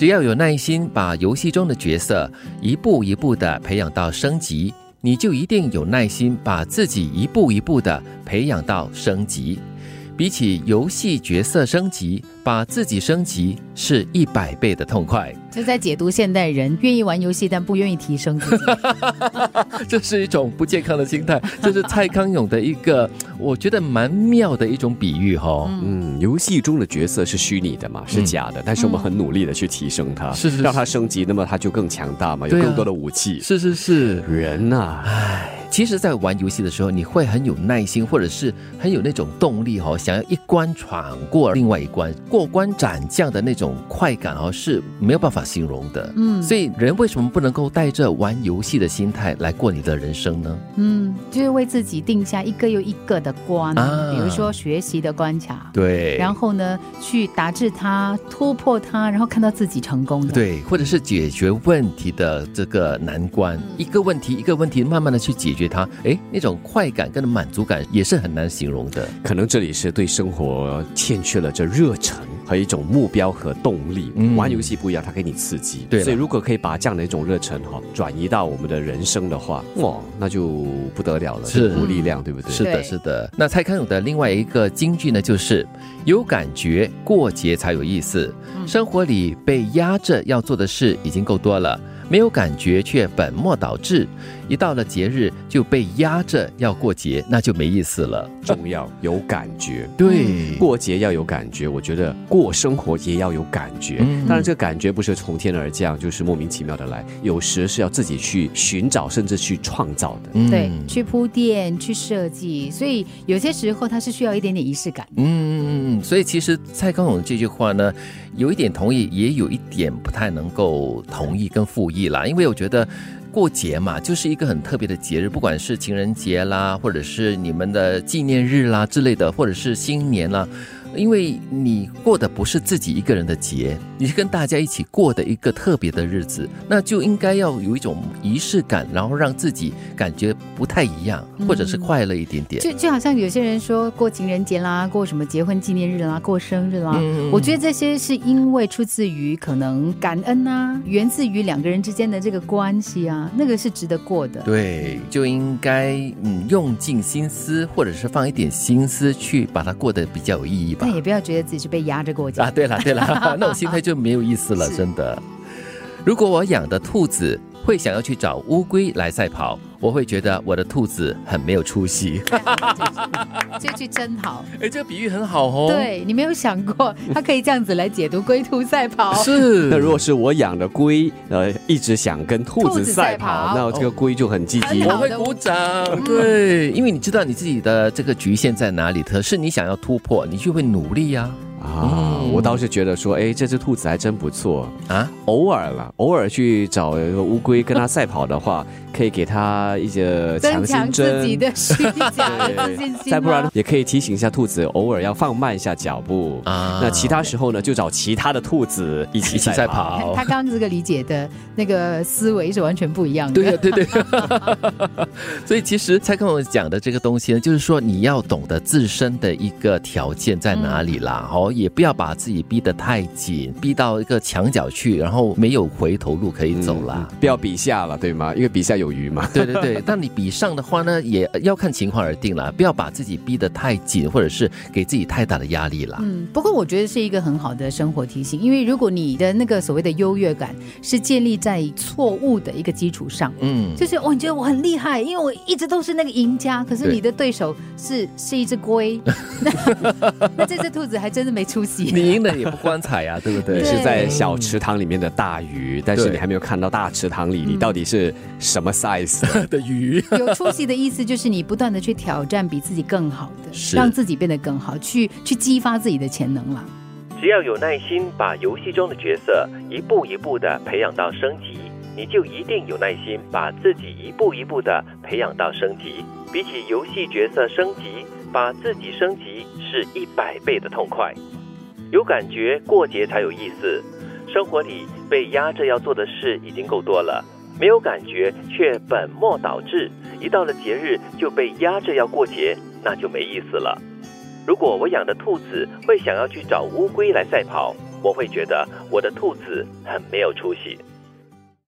只要有耐心，把游戏中的角色一步一步的培养到升级，你就一定有耐心把自己一步一步的培养到升级。比起游戏角色升级，把自己升级是一百倍的痛快。就在解读现代人愿意玩游戏，但不愿意提升自己。这是一种不健康的心态。这是蔡康永的一个，我觉得蛮妙的一种比喻哈。嗯，游戏中的角色是虚拟的嘛，是假的，但是我们很努力的去提升它，是是让它升级，那么它就更强大嘛，有更多的武器。是是是，人呐，唉。其实，在玩游戏的时候，你会很有耐心，或者是很有那种动力哈，想要一关闯过另外一关，过关斩将的那种快感哦，是没有办法形容的。嗯，所以人为什么不能够带着玩游戏的心态来过你的人生呢？嗯，就是为自己定下一个又一个的关，比如说学习的关卡，对，然后呢，去达至它，突破它，然后看到自己成功的，对，或者是解决问题的这个难关，一个问题一个问题慢慢的去解决。觉他哎，那种快感跟满足感也是很难形容的。可能这里是对生活欠缺了这热忱和一种目标和动力。玩游戏不一样，它给你刺激。对，所以如果可以把这样的一种热忱哈转移到我们的人生的话，哇，那就不得了了，是股力量，对不对？是的，是的。那蔡康永的另外一个金句呢，就是有感觉过节才有意思。生活里被压着要做的事已经够多了。没有感觉却本末倒置，一到了节日就被压着要过节，那就没意思了。重要有感觉，对，过节要有感觉。我觉得过生活也要有感觉。当然，这个感觉不是从天而降，就是莫名其妙的来，有时是要自己去寻找，甚至去创造的。对，去铺垫，去设计。所以有些时候它是需要一点点仪式感。嗯嗯嗯。所以其实蔡康永这句话呢。有一点同意，也有一点不太能够同意跟复议啦，因为我觉得过节嘛，就是一个很特别的节日，不管是情人节啦，或者是你们的纪念日啦之类的，或者是新年啦。因为你过的不是自己一个人的节，你是跟大家一起过的一个特别的日子，那就应该要有一种仪式感，然后让自己感觉不太一样，或者是快乐一点点。就就好像有些人说过情人节啦，过什么结婚纪念日啦，过生日啦，我觉得这些是因为出自于可能感恩啊，源自于两个人之间的这个关系啊，那个是值得过的。对，就应该嗯用尽心思，或者是放一点心思去把它过得比较有意义。但也不要觉得自己是被压着过节啊！对了对了，那种心态就没有意思了，真的。如果我养的兔子会想要去找乌龟来赛跑，我会觉得我的兔子很没有出息。这句真好，哎，这个比喻很好哦。对你没有想过，它可以这样子来解读龟兔赛跑。是。那如果是我养的龟，呃，一直想跟兔子赛跑，那这个龟就很积极，我会鼓掌。对，因为你知道你自己的这个局限在哪里，可是你想要突破，你就会努力呀。啊，我倒是觉得说，哎，这只兔子还真不错啊。偶尔了，偶尔去找一个乌龟跟它赛跑的话，可以给它一些强心针，自己的虚假自信心。再不然，也可以提醒一下兔子，偶尔要放慢一下脚步啊。那其他时候呢，就找其他的兔子一起赛跑。他刚刚这个理解的那个思维是完全不一样的。对对对。所以其实蔡康永讲的这个东西呢，就是说你要懂得自身的一个条件在哪里啦，哦。也不要把自己逼得太紧，逼到一个墙角去，然后没有回头路可以走了。不要比下了，对吗？因为比下有余嘛。对 对对，但你比上的话呢，也要看情况而定了。不要把自己逼得太紧，或者是给自己太大的压力了。嗯，不过我觉得是一个很好的生活提醒，因为如果你的那个所谓的优越感是建立在错误的一个基础上，嗯，就是我，你觉得我很厉害，因为我一直都是那个赢家，可是你的对手是是一只龟，那这只兔子还真的没。没出息，你赢的也不光彩呀，对不对？你是在小池塘里面的大鱼，但是你还没有看到大池塘里你到底是什么 size 的 鱼。有出息的意思就是你不断的去挑战比自己更好的，让自己变得更好，去去激发自己的潜能了。只要有耐心，把游戏中的角色一步一步的培养到升级，你就一定有耐心把自己一步一步的培养到升级。比起游戏角色升级，把自己升级。是一百倍的痛快，有感觉过节才有意思。生活里被压着要做的事已经够多了，没有感觉却本末倒置，一到了节日就被压着要过节，那就没意思了。如果我养的兔子会想要去找乌龟来赛跑，我会觉得我的兔子很没有出息。